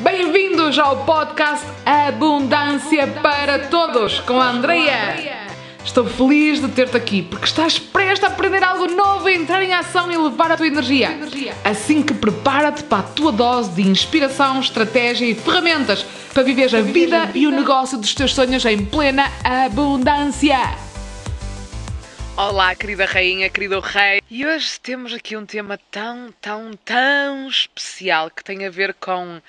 Bem-vindos ao podcast Abundância para Todos com a Andrea. Estou feliz de ter-te aqui porque estás prestes a aprender algo novo, entrar em ação e levar a tua energia. Assim que prepara-te para a tua dose de inspiração, estratégia e ferramentas para viver a vida e o negócio dos teus sonhos em plena abundância. Olá, querida rainha, querido rei. E hoje temos aqui um tema tão, tão, tão especial que tem a ver com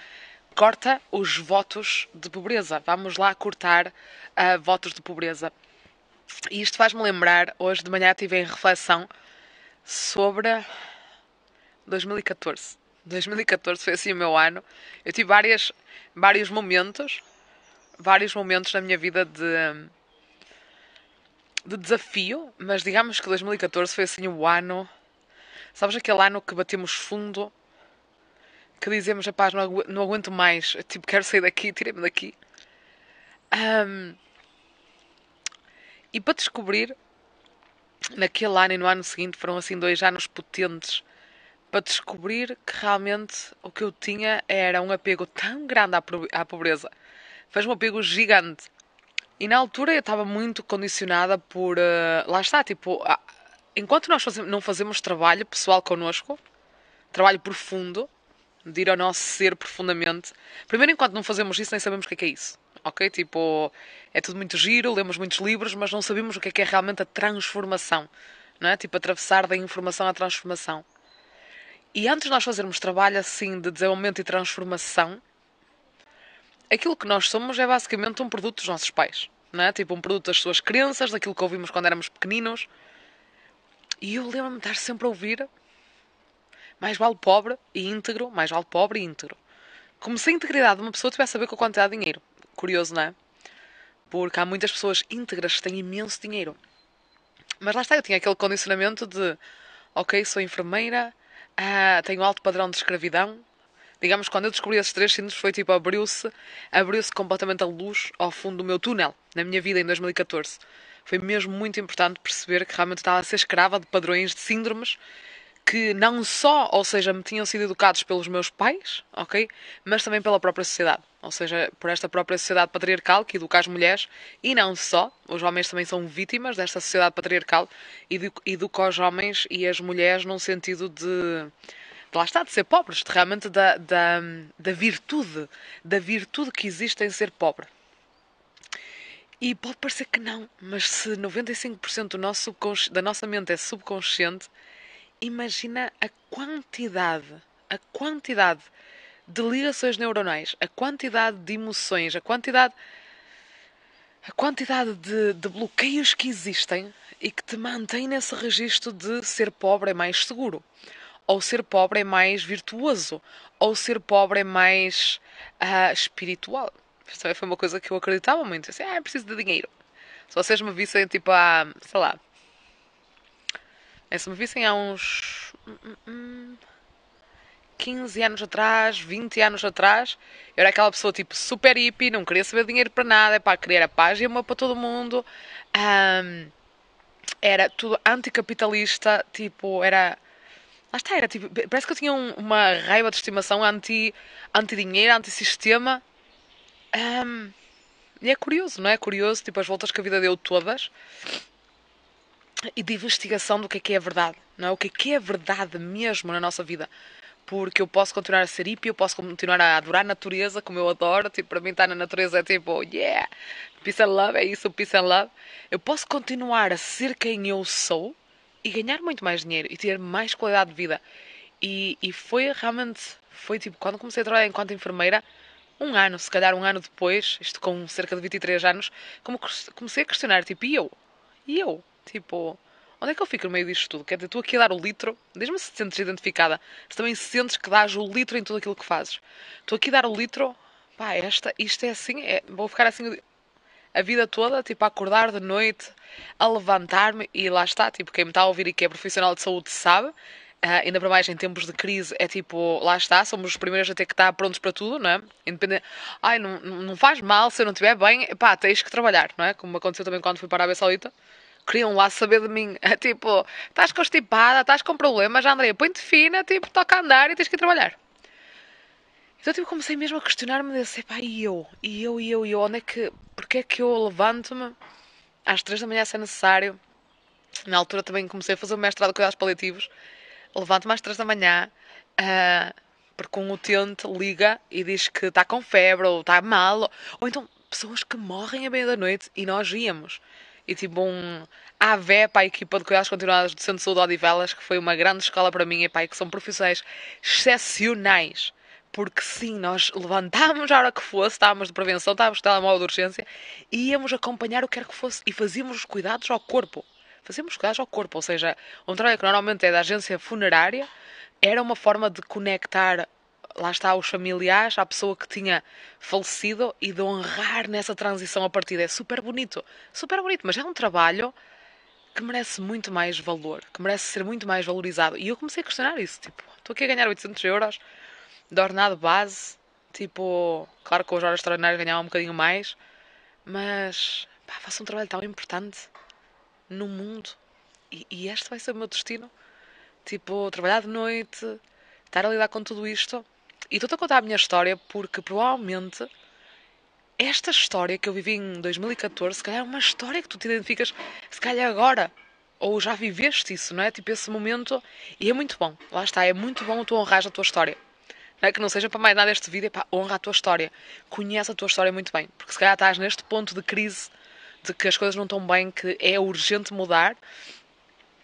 corta os votos de pobreza. Vamos lá cortar uh, votos de pobreza. E isto faz-me lembrar, hoje de manhã estive em reflexão sobre 2014. 2014 foi assim o meu ano. Eu tive várias, vários momentos, vários momentos na minha vida de, de desafio, mas digamos que 2014 foi assim o ano. Sabes aquele ano que batemos fundo que dizemos, rapaz, não, agu não aguento mais, tipo, quero sair daqui, tirei-me daqui. Um, e para descobrir, naquele ano e no ano seguinte, foram assim dois anos potentes, para descobrir que realmente o que eu tinha era um apego tão grande à pobreza. Fez um apego gigante. E na altura eu estava muito condicionada por. Uh, lá está, tipo, enquanto nós fazemos, não fazemos trabalho pessoal connosco, trabalho profundo, de ir ao nosso ser profundamente. Primeiro, enquanto não fazemos isso, nem sabemos o que é, que é isso. Ok? Tipo, é tudo muito giro, lemos muitos livros, mas não sabemos o que é que é realmente a transformação. Não é? Tipo, atravessar da informação à transformação. E antes de nós fazermos trabalho assim de desenvolvimento e transformação, aquilo que nós somos é basicamente um produto dos nossos pais. Não é? Tipo, um produto das suas crenças, daquilo que ouvimos quando éramos pequeninos. E eu lembro-me de estar sempre a ouvir mais vale pobre e íntegro, mais vale pobre e íntegro. Como se a integridade de uma pessoa tivesse a ver com a quantidade de dinheiro. Curioso, não é? Porque há muitas pessoas íntegras que têm imenso dinheiro. Mas lá está, eu tinha aquele condicionamento de ok, sou enfermeira, ah, tenho alto padrão de escravidão. Digamos, quando eu descobri esses três síndromes, foi tipo, abriu-se abriu-se completamente a luz ao fundo do meu túnel, na minha vida, em 2014. Foi mesmo muito importante perceber que realmente estava a ser escrava de padrões de síndromes que não só, ou seja, me tinham sido educados pelos meus pais, ok? Mas também pela própria sociedade. Ou seja, por esta própria sociedade patriarcal que educa as mulheres e não só, os homens também são vítimas desta sociedade patriarcal e educa os homens e as mulheres num sentido de, de lá está, de ser pobres, de realmente da, da, da virtude, da virtude que existe em ser pobre. E pode parecer que não, mas se 95% do nosso da nossa mente é subconsciente, imagina a quantidade, a quantidade de ligações neuronais, a quantidade de emoções, a quantidade, a quantidade de, de bloqueios que existem e que te mantém nesse registro de ser pobre é mais seguro, ou ser pobre é mais virtuoso, ou ser pobre é mais uh, espiritual. Isso também foi uma coisa que eu acreditava muito. Assim, ah, preciso de dinheiro. Se vocês me vissem, tipo, há, sei lá, é, se me vissem há uns 15 anos atrás, 20 anos atrás, eu era aquela pessoa tipo super hippie, não queria saber dinheiro para nada, para querer a paz e amor para todo mundo. Um, era tudo anticapitalista, tipo, era. Lá está, era tipo. Parece que eu tinha um, uma raiva de estimação anti, anti-dinheiro, anti-sistema. Um, e é curioso, não é? é? Curioso, tipo, as voltas que a vida deu todas e de investigação do que é que é verdade, não é? O que é que é verdade mesmo na nossa vida. Porque eu posso continuar a ser hippie, eu posso continuar a adorar a natureza, como eu adoro. Tipo, para mim estar na natureza é tipo, yeah, peace and love, é isso, peace and love. Eu posso continuar a ser quem eu sou e ganhar muito mais dinheiro e ter mais qualidade de vida. E, e foi realmente, foi tipo, quando comecei a trabalhar enquanto enfermeira, um ano, se calhar um ano depois, isto com cerca de 23 anos, como comecei a questionar, tipo, e eu? E eu? Tipo, onde é que eu fico no meio disto tudo? Quer dizer, tu aqui a dar o litro, diz-me se te sentes identificada, se também sentes que dás o litro em tudo aquilo que fazes. Tu aqui a dar o litro, pá, esta, isto é assim, é, vou ficar assim a vida toda, tipo, a acordar de noite, a levantar-me e lá está, tipo, quem me está a ouvir e que é profissional de saúde sabe, Uh, ainda para mais em tempos de crise, é tipo, lá está, somos os primeiros a ter que estar prontos para tudo, não é? Independente, ai, não, não faz mal se eu não estiver bem, pá, tens que trabalhar, não é? Como aconteceu também quando fui para a Arábia Saudita queriam lá saber de mim. Tipo, estás constipada, estás com problemas, Andréia, põe-te fina, tipo, toca a andar e tens que ir trabalhar. Então tipo, comecei mesmo a questionar-me desse, pá, e eu? E eu, e eu, e eu? Onde é que, porque é que eu levanto-me às três da manhã se é necessário? Na altura também comecei a fazer o mestrado de cuidados paliativos. Levanto-me às três da manhã, uh, porque um utente liga e diz que está com febre ou está mal. Ou então pessoas que morrem à meia da noite e nós íamos. E tipo um AVE para a equipa de cuidados continuados do Centro de Saúde Odivelas, que foi uma grande escola para mim e pai, que são profissionais excepcionais. Porque sim, nós levantávamos a hora que fosse, estávamos de prevenção, estávamos de telemóvel de urgência, e íamos acompanhar o que quer que fosse e fazíamos os cuidados ao corpo. Fazíamos cuidados ao corpo, ou seja, um trabalho que normalmente é da agência funerária, era uma forma de conectar lá está os familiares, a pessoa que tinha falecido e de honrar nessa transição a partir. É super bonito, super bonito, mas é um trabalho que merece muito mais valor, que merece ser muito mais valorizado. E eu comecei a questionar isso, tipo, estou aqui a ganhar 800 euros de ordenado base, tipo, claro que com as horas extraordinárias ganhava um bocadinho mais, mas pá, faço um trabalho tão importante no mundo e, e este vai ser o meu destino. Tipo, trabalhar de noite, estar a lidar com tudo isto e estou-te a contar a minha história porque provavelmente esta história que eu vivi em 2014, se calhar é uma história que tu te identificas, se calhar agora, ou já viveste isso, não é? Tipo esse momento, e é muito bom, lá está, é muito bom tu honrar a tua história. Não é que não seja para mais nada este vídeo, é para honra a tua história, conhece a tua história muito bem, porque se calhar estás neste ponto de crise, de que as coisas não estão bem, que é urgente mudar,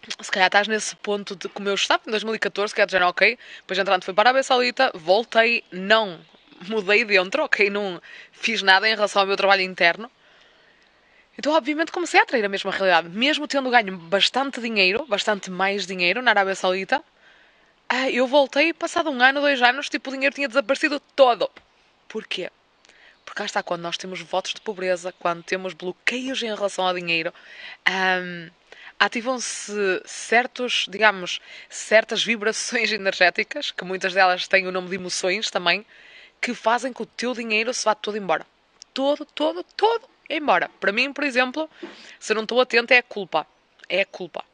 se calhar estás nesse ponto de como eu estava em 2014, que é de género, ok, depois entrando fui para a Arábia Saudita, voltei, não mudei dentro, ok, não fiz nada em relação ao meu trabalho interno. Então, obviamente, comecei a atrair a mesma realidade. Mesmo tendo ganho bastante dinheiro, bastante mais dinheiro na Arábia Saudita, ah, eu voltei, passado um ano, dois anos, tipo, o dinheiro tinha desaparecido todo. Porquê? Porque cá está, quando nós temos votos de pobreza, quando temos bloqueios em relação ao dinheiro, um, ativam-se certos, digamos, certas vibrações energéticas, que muitas delas têm o nome de emoções também, que fazem que o teu dinheiro se vá todo embora. Todo, todo, todo embora. Para mim, por exemplo, se não estou atento, é a culpa. É a culpa.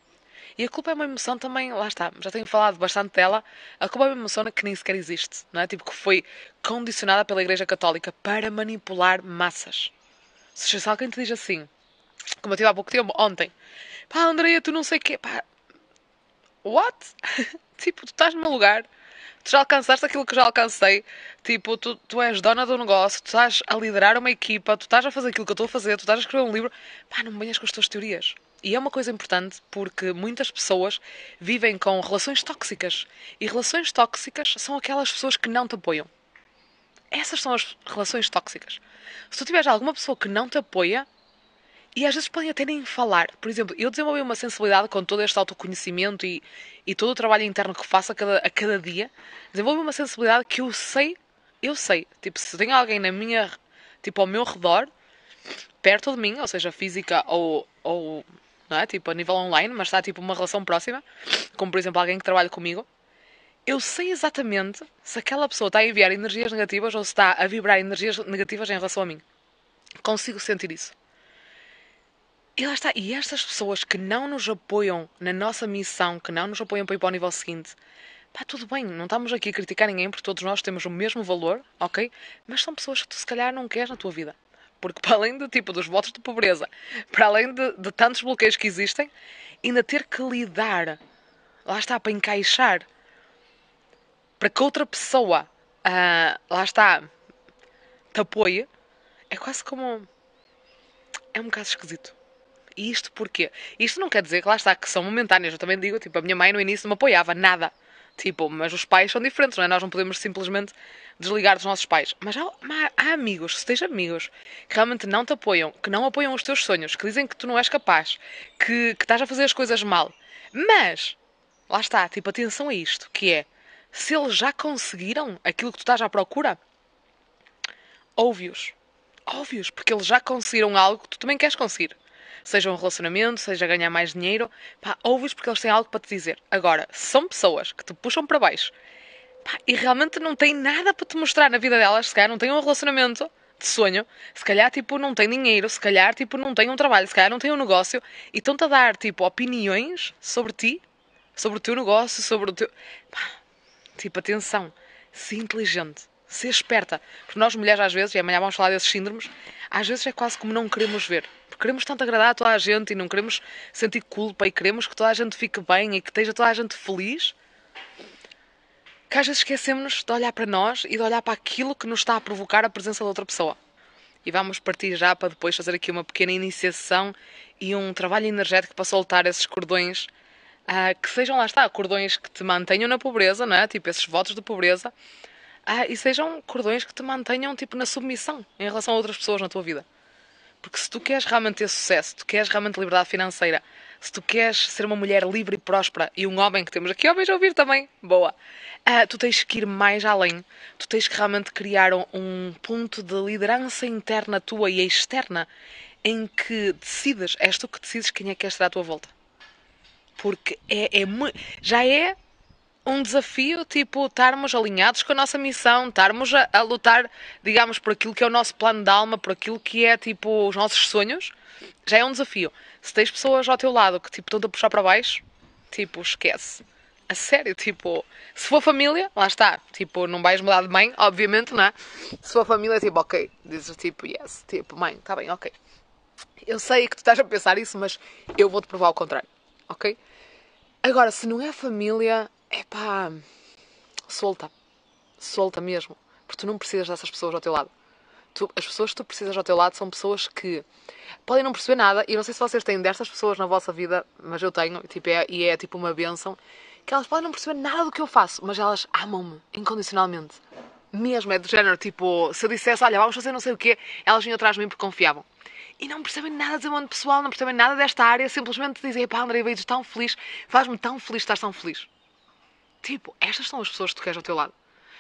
E a culpa é uma emoção também, lá está, já tenho falado bastante dela. A culpa é uma emoção que nem sequer existe, não é? Tipo que foi condicionada pela Igreja Católica para manipular massas. Se alguém te diz assim, como eu tive há pouco tempo, ontem, pá, Andreia, tu não sei o quê, pá, what? tipo, tu estás no meu lugar, tu já alcançaste aquilo que já alcancei, tipo, tu, tu és dona do negócio, tu estás a liderar uma equipa, tu estás a fazer aquilo que eu estou a fazer, tu estás a escrever um livro, pá, não me venhas com as tuas teorias. E é uma coisa importante porque muitas pessoas vivem com relações tóxicas. E relações tóxicas são aquelas pessoas que não te apoiam. Essas são as relações tóxicas. Se tu tiveres alguma pessoa que não te apoia, e às vezes podem até nem falar. Por exemplo, eu desenvolvi uma sensibilidade com todo este autoconhecimento e, e todo o trabalho interno que faço a cada, a cada dia. Desenvolvi uma sensibilidade que eu sei, eu sei. Tipo, se tem alguém na minha, tipo, ao meu redor, perto de mim, ou seja, física ou, ou não é? Tipo, a nível online, mas está tipo uma relação próxima, como por exemplo alguém que trabalha comigo, eu sei exatamente se aquela pessoa está a enviar energias negativas ou se está a vibrar energias negativas em relação a mim. Consigo sentir isso. E lá está. E estas pessoas que não nos apoiam na nossa missão, que não nos apoiam para ir para o nível seguinte, pá, tudo bem, não estamos aqui a criticar ninguém porque todos nós temos o mesmo valor, ok? Mas são pessoas que tu se calhar não queres na tua vida. Porque para além do tipo dos votos de pobreza, para além de, de tantos bloqueios que existem, ainda ter que lidar, lá está, para encaixar, para que outra pessoa, uh, lá está, te apoie, é quase como. É um bocado esquisito. E isto porquê? Isto não quer dizer que lá está, que são momentâneas. Eu também digo, tipo, a minha mãe no início não me apoiava nada. Tipo, mas os pais são diferentes, não é? Nós não podemos simplesmente desligar dos nossos pais. Mas há, há amigos, se tens amigos que realmente não te apoiam, que não apoiam os teus sonhos, que dizem que tu não és capaz, que, que estás a fazer as coisas mal. Mas, lá está, tipo, atenção a isto, que é, se eles já conseguiram aquilo que tu estás à procura, ouve-os. Ouve-os, porque eles já conseguiram algo que tu também queres conseguir seja um relacionamento, seja ganhar mais dinheiro, pá, ouves porque eles têm algo para te dizer. Agora, são pessoas que te puxam para baixo pá, e realmente não têm nada para te mostrar na vida delas, se calhar não têm um relacionamento de sonho, se calhar tipo não têm dinheiro, se calhar tipo não têm um trabalho, se calhar não têm um negócio e estão-te a dar tipo opiniões sobre ti, sobre o teu negócio, sobre o teu. Pá, tipo, atenção, se inteligente, Ser esperta. Porque nós mulheres, às vezes, e amanhã vamos falar desses síndromes, às vezes é quase como não queremos ver. Porque queremos tanto agradar a toda a gente e não queremos sentir culpa e queremos que toda a gente fique bem e que esteja toda a gente feliz. Que às vezes esquecemos de olhar para nós e de olhar para aquilo que nos está a provocar a presença de outra pessoa. E vamos partir já para depois fazer aqui uma pequena iniciação e um trabalho energético para soltar esses cordões uh, que sejam, lá está, cordões que te mantenham na pobreza, não é? Tipo, esses votos de pobreza, uh, e sejam cordões que te mantenham, tipo, na submissão em relação a outras pessoas na tua vida. Porque se tu queres realmente ter sucesso, se tu queres realmente liberdade financeira, se tu queres ser uma mulher livre e próspera e um homem que temos aqui homens a ouvir também, boa, uh, tu tens que ir mais além. Tu tens que realmente criar um, um ponto de liderança interna tua e externa em que decides, és tu que decides quem é que quer estar à tua volta. Porque é, é já é um desafio, tipo, estarmos alinhados com a nossa missão, estarmos a, a, lutar, digamos, por aquilo que é o nosso plano de alma, por aquilo que é, tipo, os nossos sonhos, já é um desafio. Se tens pessoas ao teu lado que, tipo, estão-te a puxar para baixo, tipo, esquece. A sério, tipo, se for família, lá está. Tipo, não vais mudar de mãe, obviamente, não é? Se for família, tipo, ok. Dizes tipo, yes. Tipo, mãe, está bem, ok. Eu sei que tu estás a pensar isso, mas eu vou-te provar o contrário, ok? Agora, se não é família, é pá, solta. Solta mesmo. Porque tu não precisas dessas pessoas ao teu lado. Tu, as pessoas que tu precisas ao teu lado são pessoas que podem não perceber nada. E não sei se vocês têm destas pessoas na vossa vida, mas eu tenho, tipo, é, e é tipo uma benção. Que elas podem não perceber nada do que eu faço, mas elas amam-me incondicionalmente. Mesmo, é do género, tipo, se eu dissesse, olha, vamos fazer não sei o quê, elas vinham atrás de mim porque confiavam e não percebem nada de desenvolvimento pessoal, não percebem nada desta área, simplesmente dizem, pá, André, vejo tão feliz, faz-me tão feliz estar tão feliz. Tipo, estas são as pessoas que tu queres ao teu lado.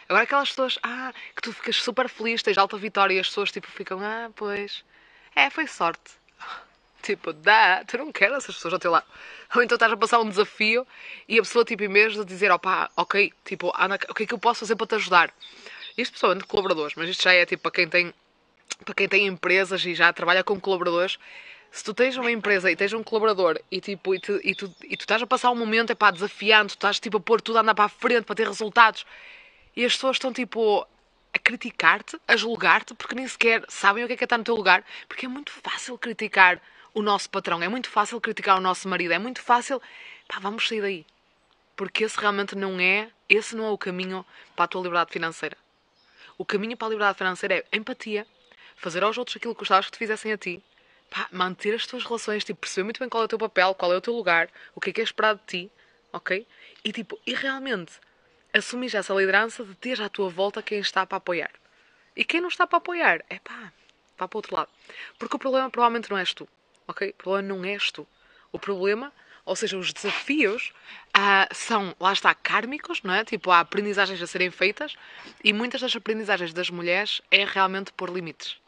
Agora aquelas pessoas, ah, que tu ficas super feliz, tens alta vitória e as pessoas tipo ficam, ah, pois, é, foi sorte. Tipo, dá, tu não queres essas pessoas ao teu lado. Ou então estás a passar um desafio e a pessoa, tipo, em vez de dizer, opá, ok, tipo, Ana, o que é que eu posso fazer para te ajudar? Isto pessoalmente colaboradores, mas isto já é tipo para quem tem para quem tem empresas e já trabalha com colaboradores, se tu tens uma empresa e tens um colaborador e, tipo, e, tu, e, tu, e tu estás a passar um momento é desafiando, tu estás tipo, a pôr tudo a andar para a frente para ter resultados e as pessoas estão tipo a criticar-te, a julgar-te, porque nem sequer sabem o que é que é estar no teu lugar, porque é muito fácil criticar o nosso patrão, é muito fácil criticar o nosso marido, é muito fácil, pá, vamos sair daí. Porque esse realmente não é, esse não é o caminho para a tua liberdade financeira. O caminho para a liberdade financeira é empatia, fazer aos outros aquilo que gostavas que te fizessem a ti, pá, manter as tuas relações, tipo, perceber muito bem qual é o teu papel, qual é o teu lugar, o que é que é esperado de ti, ok? E tipo, e realmente assumir essa liderança de ter à tua volta quem está para apoiar. E quem não está para apoiar, é pá, vá para o outro lado. Porque o problema provavelmente não és tu, ok? O problema não és tu. O problema, ou seja, os desafios ah, são, lá está, kármicos, não é? Tipo, há aprendizagens a serem feitas e muitas das aprendizagens das mulheres é realmente pôr limites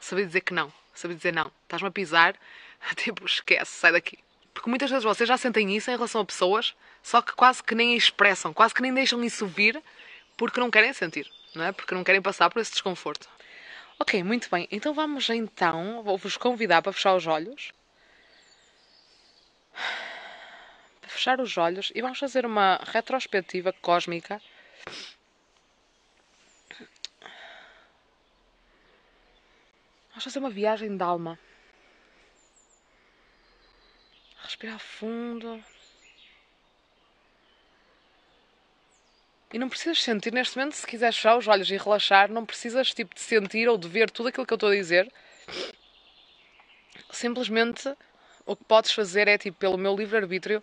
saber dizer que não, saber dizer não, estás-me a pisar, tipo, esquece, sai daqui. Porque muitas vezes vocês já sentem isso em relação a pessoas, só que quase que nem expressam, quase que nem deixam isso vir, porque não querem sentir, não é? Porque não querem passar por esse desconforto. Ok, muito bem. Então vamos então, vou-vos convidar para fechar os olhos. Para fechar os olhos e vamos fazer uma retrospectiva cósmica Vamos fazer uma viagem de alma. Respirar fundo. E não precisas sentir neste momento, se quiseres fechar os olhos e relaxar, não precisas tipo, de sentir ou de ver tudo aquilo que eu estou a dizer. Simplesmente o que podes fazer é, tipo, pelo meu livre-arbítrio,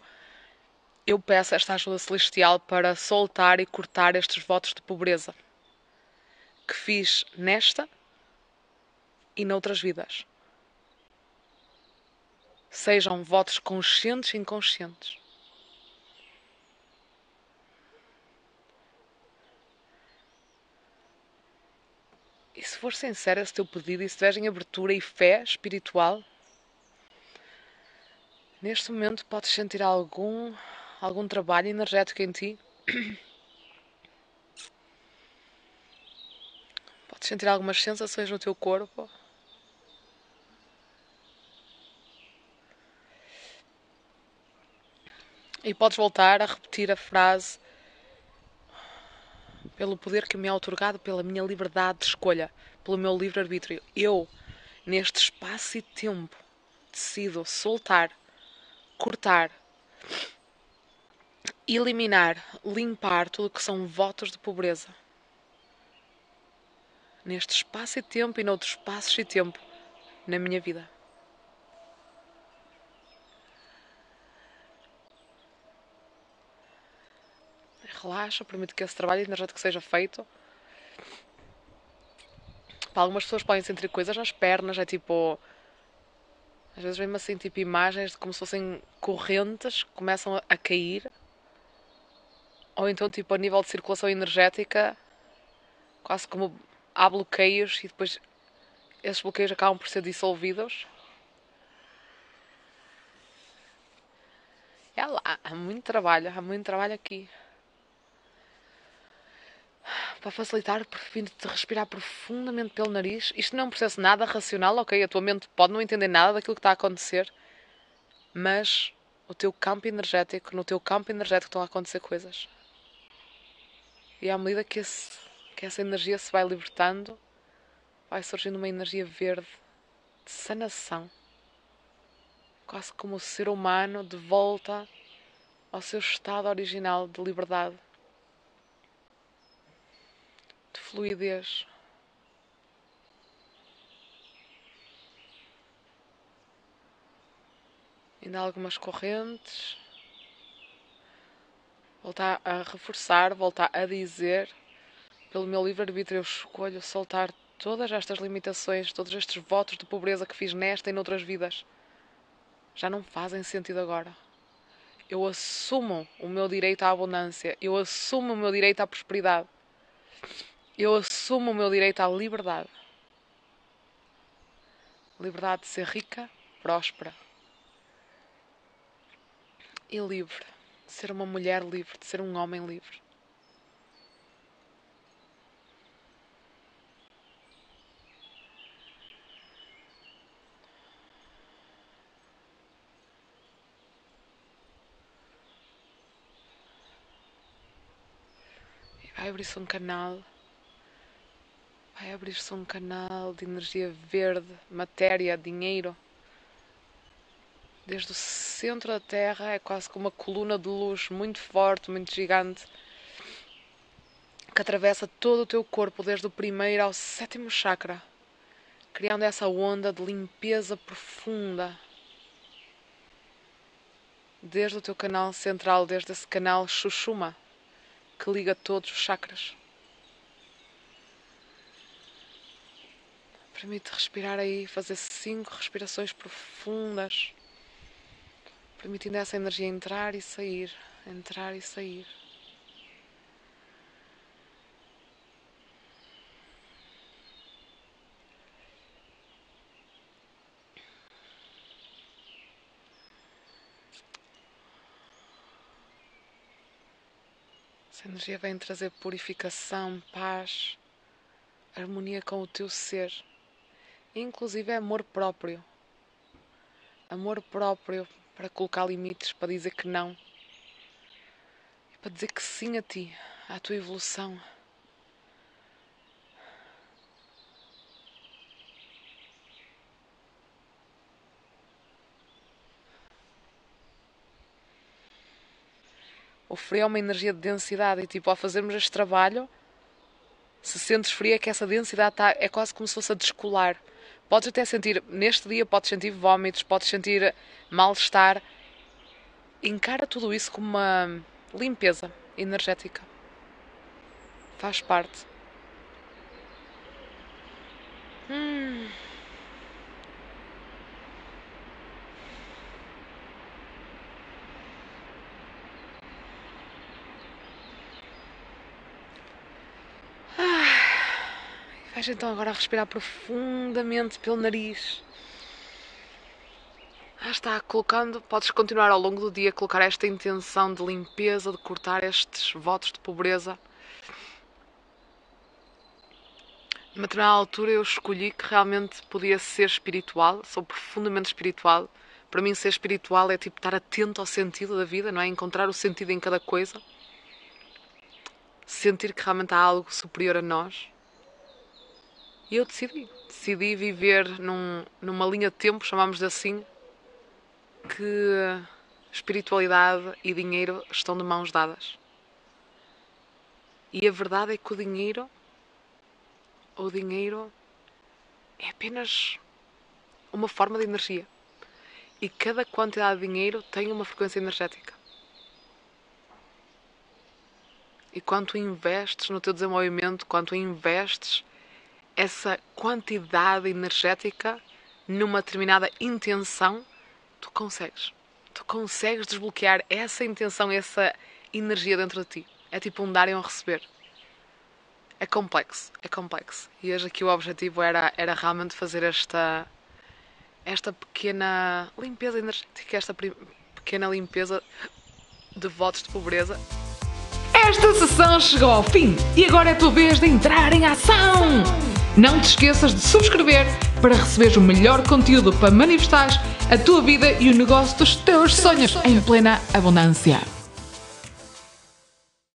eu peço esta ajuda celestial para soltar e cortar estes votos de pobreza que fiz nesta e noutras vidas. Sejam votos conscientes e inconscientes. E se for sincero esse teu pedido e se tiveres em abertura e fé espiritual, neste momento podes sentir algum, algum trabalho energético em ti. Podes sentir algumas sensações no teu corpo. E podes voltar a repetir a frase: pelo poder que me é otorgado pela minha liberdade de escolha, pelo meu livre-arbítrio. Eu, neste espaço e tempo, decido soltar, cortar, eliminar, limpar tudo o que são votos de pobreza. Neste espaço e tempo e noutros espaços e tempo na minha vida. Relaxa, permite que esse trabalho energético seja feito. Para algumas pessoas podem sentir coisas nas pernas, é tipo. Às vezes vem-me assim, tipo, imagens de como se fossem correntes que começam a cair. Ou então, tipo, a nível de circulação energética, quase como há bloqueios e depois esses bloqueios acabam por ser dissolvidos. É lá, há muito trabalho, há muito trabalho aqui para facilitar, permite-te respirar profundamente pelo nariz. Isto não é um processo nada racional, ok? A tua mente pode não entender nada daquilo que está a acontecer, mas o teu campo energético, no teu campo energético estão a acontecer coisas. E à medida que, esse, que essa energia se vai libertando, vai surgindo uma energia verde de sanação. Quase como o ser humano de volta ao seu estado original de liberdade de fluidez. Ainda algumas correntes. Voltar a reforçar, voltar a dizer, pelo meu livre-arbítrio eu escolho soltar todas estas limitações, todos estes votos de pobreza que fiz nesta e noutras vidas. Já não fazem sentido agora. Eu assumo o meu direito à abundância, eu assumo o meu direito à prosperidade. Eu assumo o meu direito à liberdade. Liberdade de ser rica, próspera e livre. De ser uma mulher livre, de ser um homem livre. Vai abrir-se um canal vai abrir-se um canal de energia verde, matéria, dinheiro. Desde o centro da Terra é quase como uma coluna de luz muito forte, muito gigante, que atravessa todo o teu corpo, desde o primeiro ao sétimo chakra, criando essa onda de limpeza profunda. Desde o teu canal central, desde esse canal Shushuma, que liga todos os chakras. Permite respirar aí, fazer cinco respirações profundas, permitindo essa energia entrar e sair, entrar e sair. Essa energia vem trazer purificação, paz, harmonia com o teu ser inclusive é amor próprio. Amor próprio para colocar limites, para dizer que não. E para dizer que sim a ti, à tua evolução. O frio é uma energia de densidade e tipo, ao fazermos este trabalho, se sentes frio é que essa densidade tá, é quase como se fosse a descolar. Podes até sentir, neste dia, podes sentir vômitos, podes sentir mal-estar. Encara tudo isso como uma limpeza energética. Faz parte. Então agora a respirar profundamente pelo nariz. Ah, está, colocando, podes continuar ao longo do dia a colocar esta intenção de limpeza, de cortar estes votos de pobreza. Numa determinada altura eu escolhi que realmente podia ser espiritual, sou profundamente espiritual. Para mim ser espiritual é tipo estar atento ao sentido da vida, não é? Encontrar o sentido em cada coisa. sentir que realmente há algo superior a nós. E eu decidi. Decidi viver num, numa linha de tempo, chamamos assim, que espiritualidade e dinheiro estão de mãos dadas. E a verdade é que o dinheiro, o dinheiro é apenas uma forma de energia. E cada quantidade de dinheiro tem uma frequência energética. E quanto investes no teu desenvolvimento, quanto investes essa quantidade energética numa determinada intenção, tu consegues. Tu consegues desbloquear essa intenção, essa energia dentro de ti. É tipo um dar e um receber. É complexo, é complexo. E hoje aqui o objetivo era, era realmente fazer esta, esta pequena limpeza energética, esta pequena limpeza de votos de pobreza. Esta sessão chegou ao fim e agora é a tua vez de entrar em ação! Não te esqueças de subscrever para receberes o melhor conteúdo para manifestar a tua vida e o negócio dos teus sonhos em plena abundância.